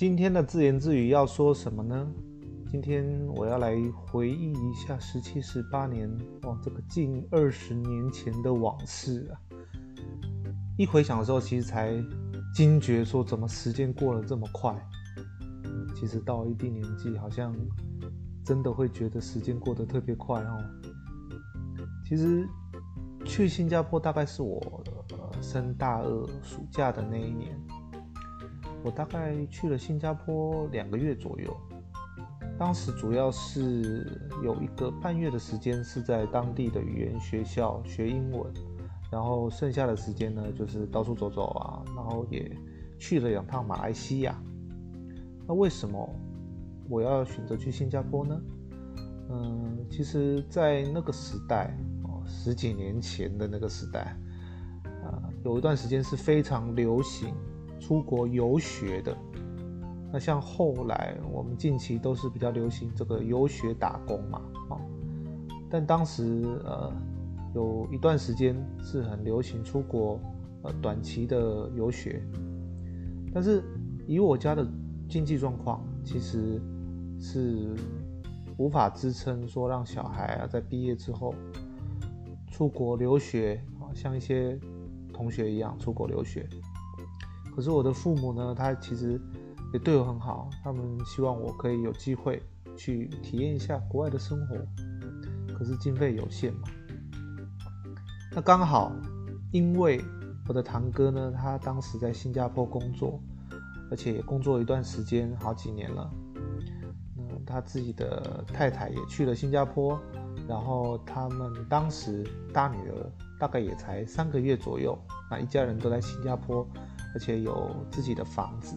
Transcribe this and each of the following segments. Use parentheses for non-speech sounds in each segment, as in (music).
今天的自言自语要说什么呢？今天我要来回忆一下十七、十八年哦，这个近二十年前的往事啊。一回想的时候，其实才惊觉说，怎么时间过得这么快？其实到一定年纪，好像真的会觉得时间过得特别快哦。其实去新加坡大概是我呃升大二暑假的那一年。我大概去了新加坡两个月左右，当时主要是有一个半月的时间是在当地的语言学校学英文，然后剩下的时间呢就是到处走走啊，然后也去了两趟马来西亚。那为什么我要选择去新加坡呢？嗯，其实，在那个时代哦，十几年前的那个时代，啊，有一段时间是非常流行。出国游学的，那像后来我们近期都是比较流行这个游学打工嘛，啊，但当时呃有一段时间是很流行出国呃短期的游学，但是以我家的经济状况，其实是无法支撑说让小孩啊在毕业之后出国留学啊，像一些同学一样出国留学。可是我的父母呢，他其实也对我很好，他们希望我可以有机会去体验一下国外的生活。可是经费有限嘛，那刚好因为我的堂哥呢，他当时在新加坡工作，而且也工作一段时间，好几年了。嗯，他自己的太太也去了新加坡，然后他们当时大女儿大概也才三个月左右，那一家人都在新加坡。而且有自己的房子，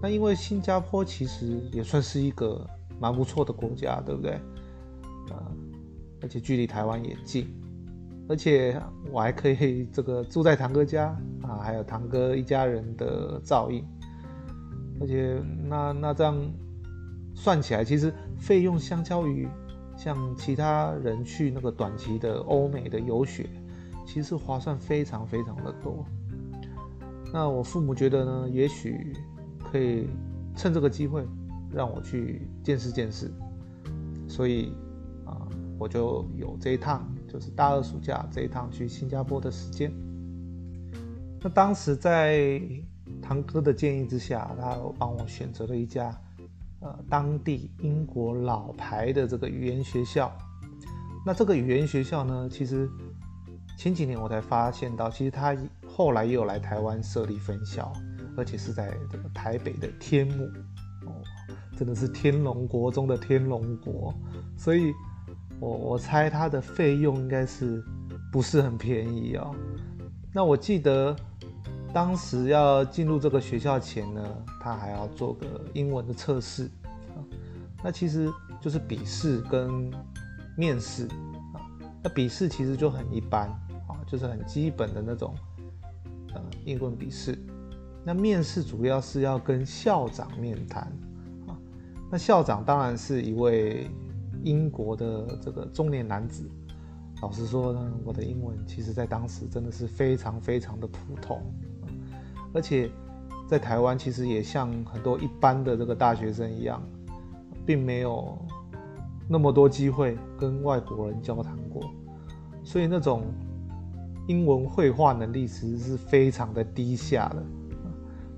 那因为新加坡其实也算是一个蛮不错的国家，对不对？呃，而且距离台湾也近，而且我还可以这个住在堂哥家啊，还有堂哥一家人的照应，而且那那这样算起来，其实费用相较于像其他人去那个短期的欧美的游学，其实划算非常非常的多。那我父母觉得呢，也许可以趁这个机会让我去见识见识，所以啊，我就有这一趟，就是大二暑假这一趟去新加坡的时间。那当时在堂哥的建议之下，他帮我选择了一家呃当地英国老牌的这个语言学校。那这个语言学校呢，其实前几年我才发现到，其实它。后来又来台湾设立分校，而且是在这个台北的天母哦，真的是天龙国中的天龙国，所以我我猜它的费用应该是不是很便宜哦。那我记得当时要进入这个学校前呢，他还要做个英文的测试啊，那其实就是笔试跟面试啊，那笔试其实就很一般啊，就是很基本的那种。英文笔试，那面试主要是要跟校长面谈啊。那校长当然是一位英国的这个中年男子。老实说呢，我的英文其实在当时真的是非常非常的普通，而且在台湾其实也像很多一般的这个大学生一样，并没有那么多机会跟外国人交谈过，所以那种。英文会话能力其实是非常的低下的，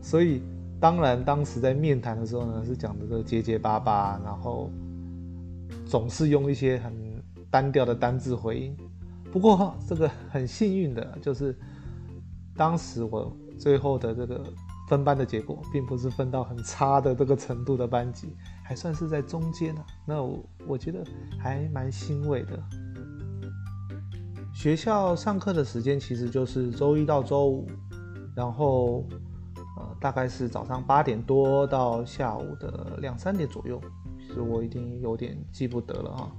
所以当然当时在面谈的时候呢，是讲的这结结巴巴，然后总是用一些很单调的单字回应。不过这个很幸运的就是，当时我最后的这个分班的结果，并不是分到很差的这个程度的班级，还算是在中间啊。那我我觉得还蛮欣慰的。学校上课的时间其实就是周一到周五，然后呃大概是早上八点多到下午的两三点左右，其实我已经有点记不得了啊。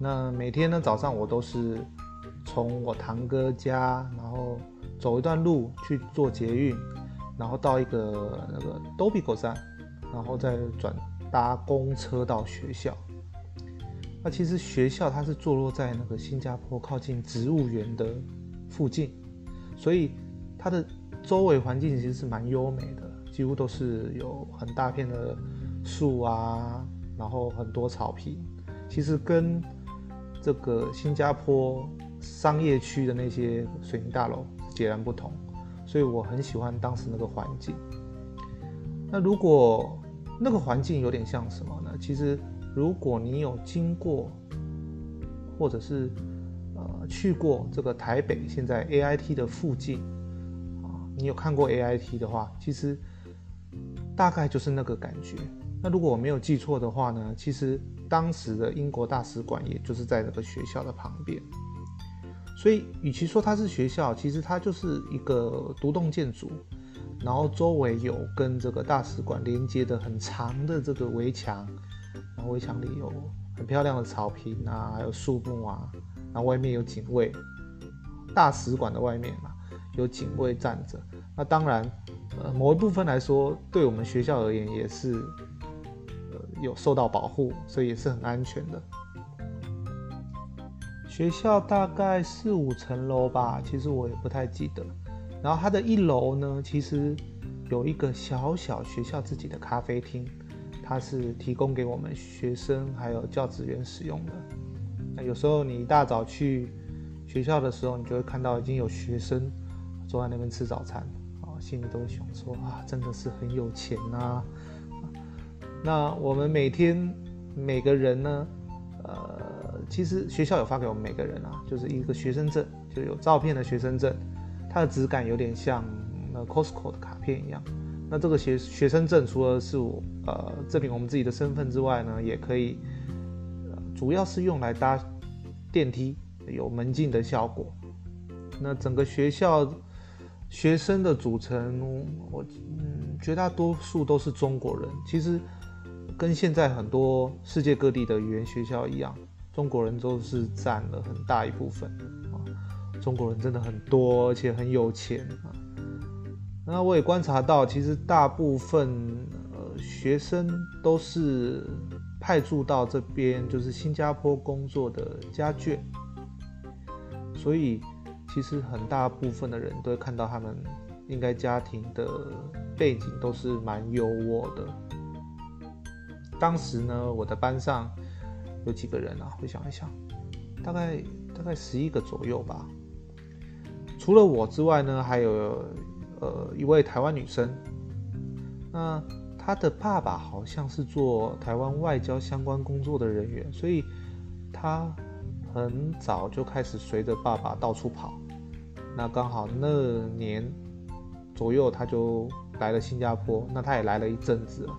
那每天呢早上我都是从我堂哥家，然后走一段路去坐捷运，然后到一个那个都比口站，然后再转搭公车到学校。那其实学校它是坐落在那个新加坡靠近植物园的附近，所以它的周围环境其实是蛮优美的。几乎都是有很大片的树啊，然后很多草坪。其实跟这个新加坡商业区的那些水泥大楼截然不同，所以我很喜欢当时那个环境。那如果那个环境有点像什么呢？其实如果你有经过，或者是呃去过这个台北现在 AIT 的附近啊，你有看过 AIT 的话，其实大概就是那个感觉。那如果我没有记错的话呢，其实当时的英国大使馆也就是在那个学校的旁边。所以与其说它是学校，其实它就是一个独栋建筑。然后周围有跟这个大使馆连接的很长的这个围墙，围墙里有很漂亮的草坪啊，还有树木啊，然后外面有警卫，大使馆的外面嘛，有警卫站着。那当然，呃，某一部分来说，对我们学校而言也是，呃，有受到保护，所以也是很安全的。学校大概四五层楼吧，其实我也不太记得。然后它的一楼呢，其实有一个小小学校自己的咖啡厅，它是提供给我们学生还有教职员使用的。那有时候你一大早去学校的时候，你就会看到已经有学生坐在那边吃早餐，啊，心里都会想说啊，真的是很有钱呐。那我们每天每个人呢，呃，其实学校有发给我们每个人啊，就是一个学生证，就有照片的学生证。它的质感有点像那 Costco 的卡片一样。那这个学学生证除了是我呃证明我们自己的身份之外呢，也可以，主要是用来搭电梯，有门禁的效果。那整个学校学生的组成，我嗯绝大多数都是中国人。其实跟现在很多世界各地的语言学校一样，中国人都是占了很大一部分。中国人真的很多，而且很有钱啊。那我也观察到，其实大部分呃学生都是派驻到这边，就是新加坡工作的家眷。所以其实很大部分的人都会看到他们应该家庭的背景都是蛮优渥的。当时呢，我的班上有几个人啊？回想一想，大概大概十一个左右吧。除了我之外呢，还有呃一位台湾女生。那她的爸爸好像是做台湾外交相关工作的人员，所以她很早就开始随着爸爸到处跑。那刚好那年左右，她就来了新加坡。那她也来了一阵子了，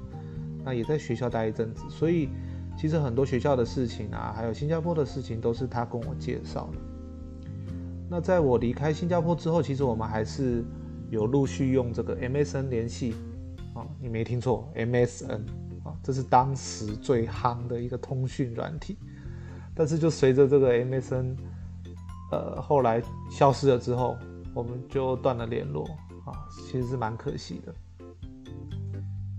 那也在学校待一阵子。所以其实很多学校的事情啊，还有新加坡的事情，都是她跟我介绍的。那在我离开新加坡之后，其实我们还是有陆续用这个 MSN 联系啊，你没听错，MSN 啊，这是当时最夯的一个通讯软体。但是就随着这个 MSN 呃后来消失了之后，我们就断了联络啊，其实是蛮可惜的。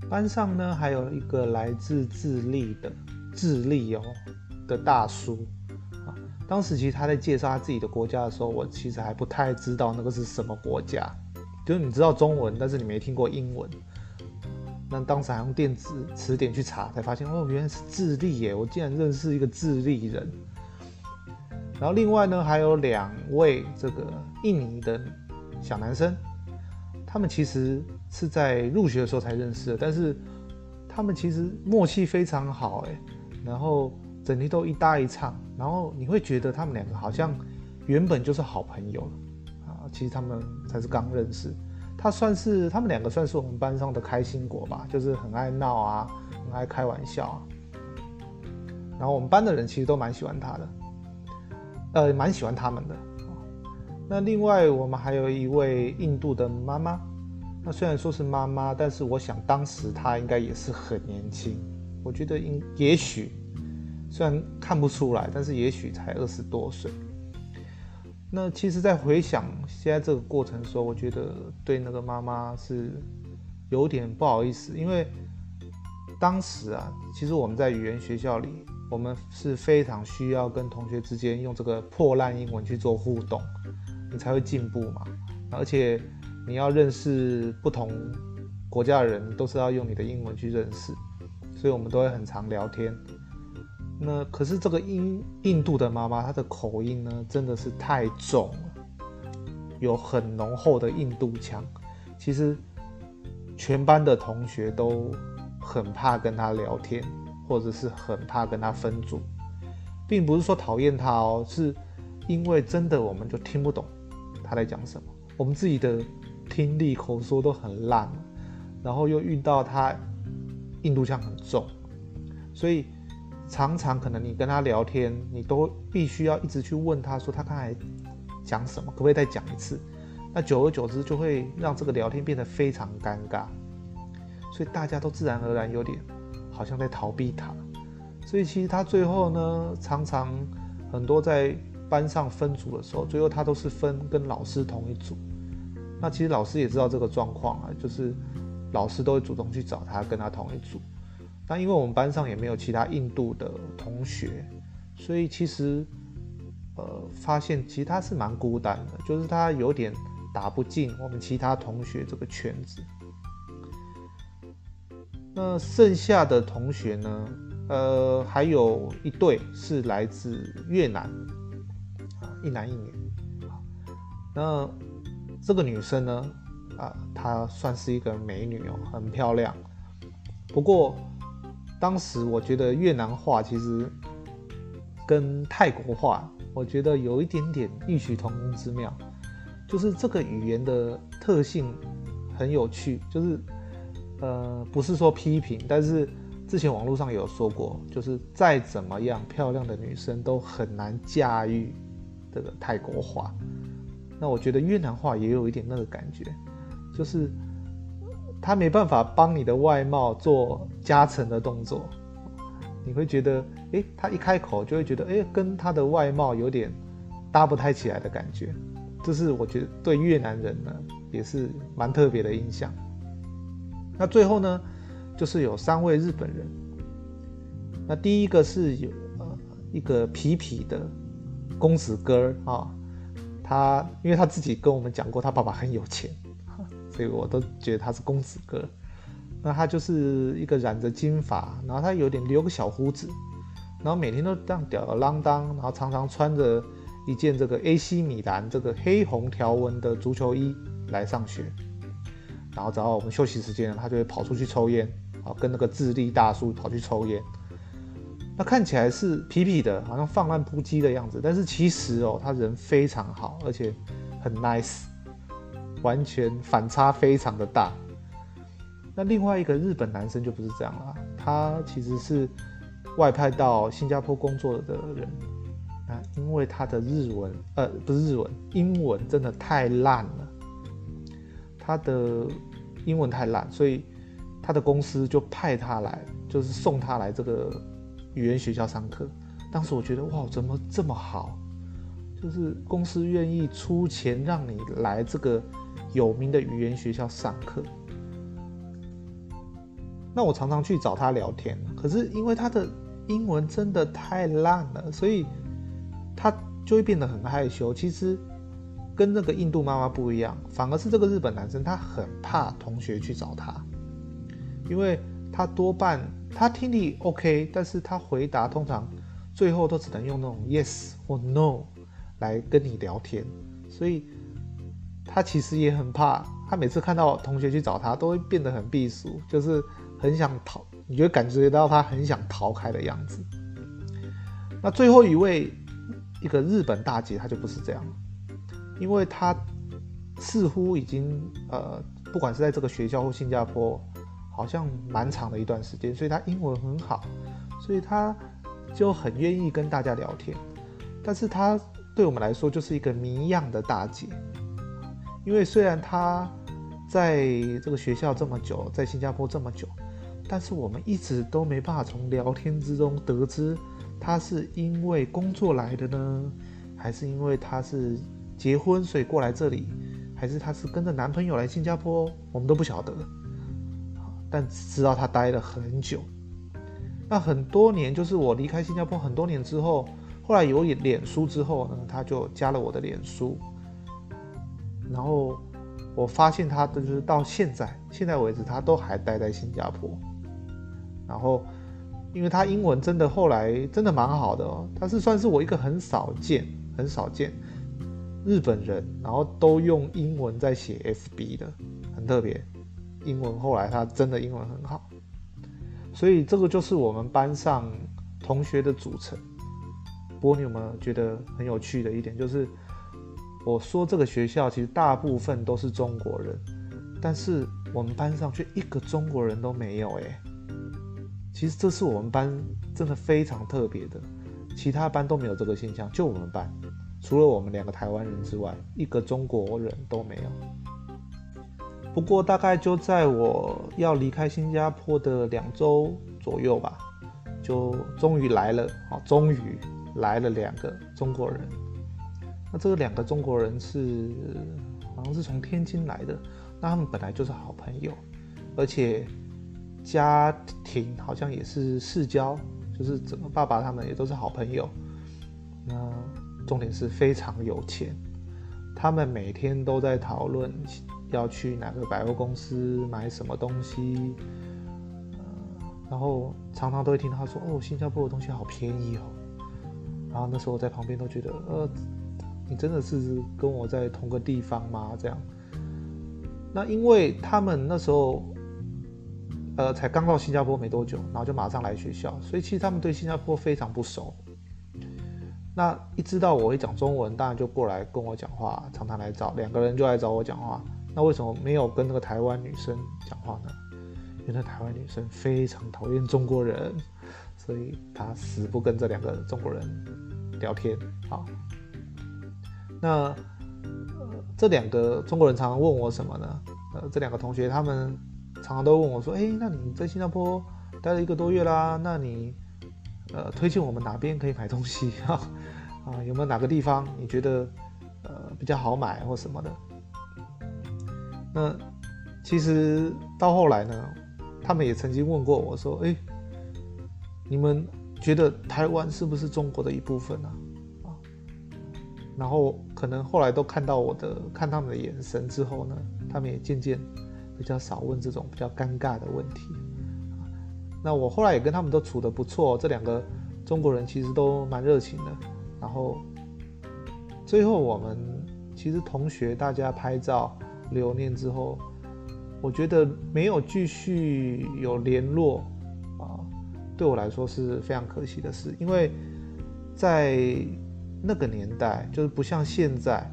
班上呢还有一个来自智利的智利哦的大叔啊。当时其实他在介绍他自己的国家的时候，我其实还不太知道那个是什么国家，就是你知道中文，但是你没听过英文。那当时还用电子词典去查，才发现哦，原来是智利耶！我竟然认识一个智利人。然后另外呢，还有两位这个印尼的小男生，他们其实是在入学的时候才认识的，但是他们其实默契非常好哎，然后。整天都一搭一唱，然后你会觉得他们两个好像原本就是好朋友了！其实他们才是刚认识。他算是他们两个算是我们班上的开心果吧，就是很爱闹啊，很爱开玩笑啊。然后我们班的人其实都蛮喜欢他的，呃，蛮喜欢他们的。那另外我们还有一位印度的妈妈，那虽然说是妈妈，但是我想当时她应该也是很年轻，我觉得应也许。虽然看不出来，但是也许才二十多岁。那其实，在回想现在这个过程的时候，我觉得对那个妈妈是有点不好意思，因为当时啊，其实我们在语言学校里，我们是非常需要跟同学之间用这个破烂英文去做互动，你才会进步嘛。而且你要认识不同国家的人都是要用你的英文去认识，所以我们都会很常聊天。那可是这个印印度的妈妈，她的口音呢，真的是太重了，有很浓厚的印度腔。其实全班的同学都很怕跟她聊天，或者是很怕跟她分组，并不是说讨厌她哦，是因为真的我们就听不懂她在讲什么，我们自己的听力口说都很烂，然后又遇到她印度腔很重，所以。常常可能你跟他聊天，你都必须要一直去问他说他刚才讲什么，可不可以再讲一次？那久而久之就会让这个聊天变得非常尴尬，所以大家都自然而然有点好像在逃避他。所以其实他最后呢，常常很多在班上分组的时候，最后他都是分跟老师同一组。那其实老师也知道这个状况啊，就是老师都会主动去找他，跟他同一组。那因为我们班上也没有其他印度的同学，所以其实，呃，发现其实他是蛮孤单的，就是他有点打不进我们其他同学这个圈子。那剩下的同学呢？呃，还有一对是来自越南，啊，一男一女。那这个女生呢？啊，她算是一个美女哦，很漂亮。不过。当时我觉得越南话其实跟泰国话，我觉得有一点点异曲同工之妙，就是这个语言的特性很有趣，就是呃不是说批评，但是之前网络上有说过，就是再怎么样漂亮的女生都很难驾驭这个泰国话。那我觉得越南话也有一点那个感觉，就是。他没办法帮你的外貌做加成的动作，你会觉得，诶，他一开口就会觉得，诶，跟他的外貌有点搭不太起来的感觉，这是我觉得对越南人呢也是蛮特别的印象。那最后呢，就是有三位日本人，那第一个是有呃一个皮皮的公子哥啊，他因为他自己跟我们讲过，他爸爸很有钱。所以我都觉得他是公子哥，那他就是一个染着金发，然后他有点留个小胡子，然后每天都这样吊儿郎当，然后常常穿着一件这个 AC 米兰这个黑红条纹的足球衣来上学，然后只要我们休息时间，他就会跑出去抽烟，啊，跟那个智利大叔跑去抽烟，那看起来是痞痞的，好像放浪不羁的样子，但是其实哦，他人非常好，而且很 nice。完全反差非常的大。那另外一个日本男生就不是这样了，他其实是外派到新加坡工作的人。那因为他的日文，呃，不是日文，英文真的太烂了。他的英文太烂，所以他的公司就派他来，就是送他来这个语言学校上课。当时我觉得哇，怎么这么好？就是公司愿意出钱让你来这个。有名的语言学校上课，那我常常去找他聊天，可是因为他的英文真的太烂了，所以他就会变得很害羞。其实跟那个印度妈妈不一样，反而是这个日本男生，他很怕同学去找他，因为他多半他听力 OK，但是他回答通常最后都只能用那种 yes 或 no 来跟你聊天，所以。他其实也很怕，他每次看到同学去找他，都会变得很避暑，就是很想逃，你就感觉到他很想逃开的样子。那最后一位，一个日本大姐，她就不是这样，因为她似乎已经呃，不管是在这个学校或新加坡，好像蛮长的一段时间，所以她英文很好，所以她就很愿意跟大家聊天。但是她对我们来说，就是一个谜样的大姐。因为虽然他在这个学校这么久，在新加坡这么久，但是我们一直都没办法从聊天之中得知他是因为工作来的呢，还是因为他是结婚所以过来这里，还是他是跟着男朋友来新加坡，我们都不晓得。但只知道他待了很久。那很多年，就是我离开新加坡很多年之后，后来有脸书之后呢，他就加了我的脸书。然后我发现他的就是到现在现在为止，他都还待在新加坡。然后，因为他英文真的后来真的蛮好的哦，他是算是我一个很少见很少见日本人，然后都用英文在写 FB 的，很特别。英文后来他真的英文很好，所以这个就是我们班上同学的组成。不过你有没有觉得很有趣的一点，就是我说这个学校其实大部分都是中国人，但是我们班上却一个中国人都没有哎。其实这是我们班真的非常特别的，其他班都没有这个现象，就我们班，除了我们两个台湾人之外，一个中国人都没有。不过大概就在我要离开新加坡的两周左右吧，就终于来了啊！终于来了两个中国人。那这两个中国人是好像是从天津来的，那他们本来就是好朋友，而且家庭好像也是世交，就是整个爸爸他们也都是好朋友。那重点是非常有钱，他们每天都在讨论。要去哪个百货公司买什么东西，呃，然后常常都会听他说：“哦，新加坡的东西好便宜哦。”然后那时候我在旁边都觉得：“呃，你真的是跟我在同个地方吗？”这样。那因为他们那时候，呃，才刚到新加坡没多久，然后就马上来学校，所以其实他们对新加坡非常不熟。那一知道我会讲中文，当然就过来跟我讲话，常常来找两个人就来找我讲话。那为什么没有跟那个台湾女生讲话呢？因为那台湾女生非常讨厌中国人，所以她死不跟这两个中国人聊天。好，那呃，这两个中国人常常问我什么呢？呃，这两个同学他们常常都问我说：“哎，那你在新加坡待了一个多月啦，那你呃推荐我们哪边可以买东西 (laughs) 啊？啊，有没有哪个地方你觉得呃比较好买或什么的？”那其实到后来呢，他们也曾经问过我说：“哎，你们觉得台湾是不是中国的一部分呢？”，然后可能后来都看到我的看他们的眼神之后呢，他们也渐渐比较少问这种比较尴尬的问题。那我后来也跟他们都处得不错，这两个中国人其实都蛮热情的。然后最后我们其实同学大家拍照。留念之后，我觉得没有继续有联络啊，对我来说是非常可惜的事。因为在那个年代，就是不像现在，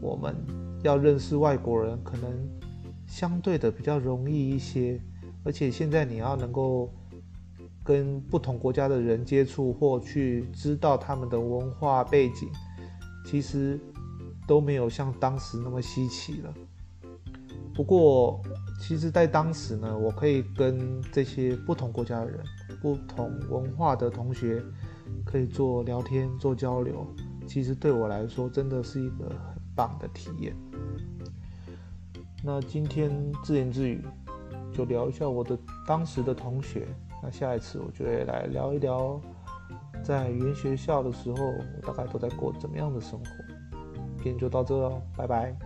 我们要认识外国人可能相对的比较容易一些。而且现在你要能够跟不同国家的人接触，或去知道他们的文化背景，其实都没有像当时那么稀奇了。不过，其实，在当时呢，我可以跟这些不同国家的人、不同文化的同学，可以做聊天、做交流。其实对我来说，真的是一个很棒的体验。那今天自言自语，就聊一下我的当时的同学。那下一次，我就会来聊一聊，在原学校的时候，我大概都在过怎么样的生活。今天就到这了，拜拜。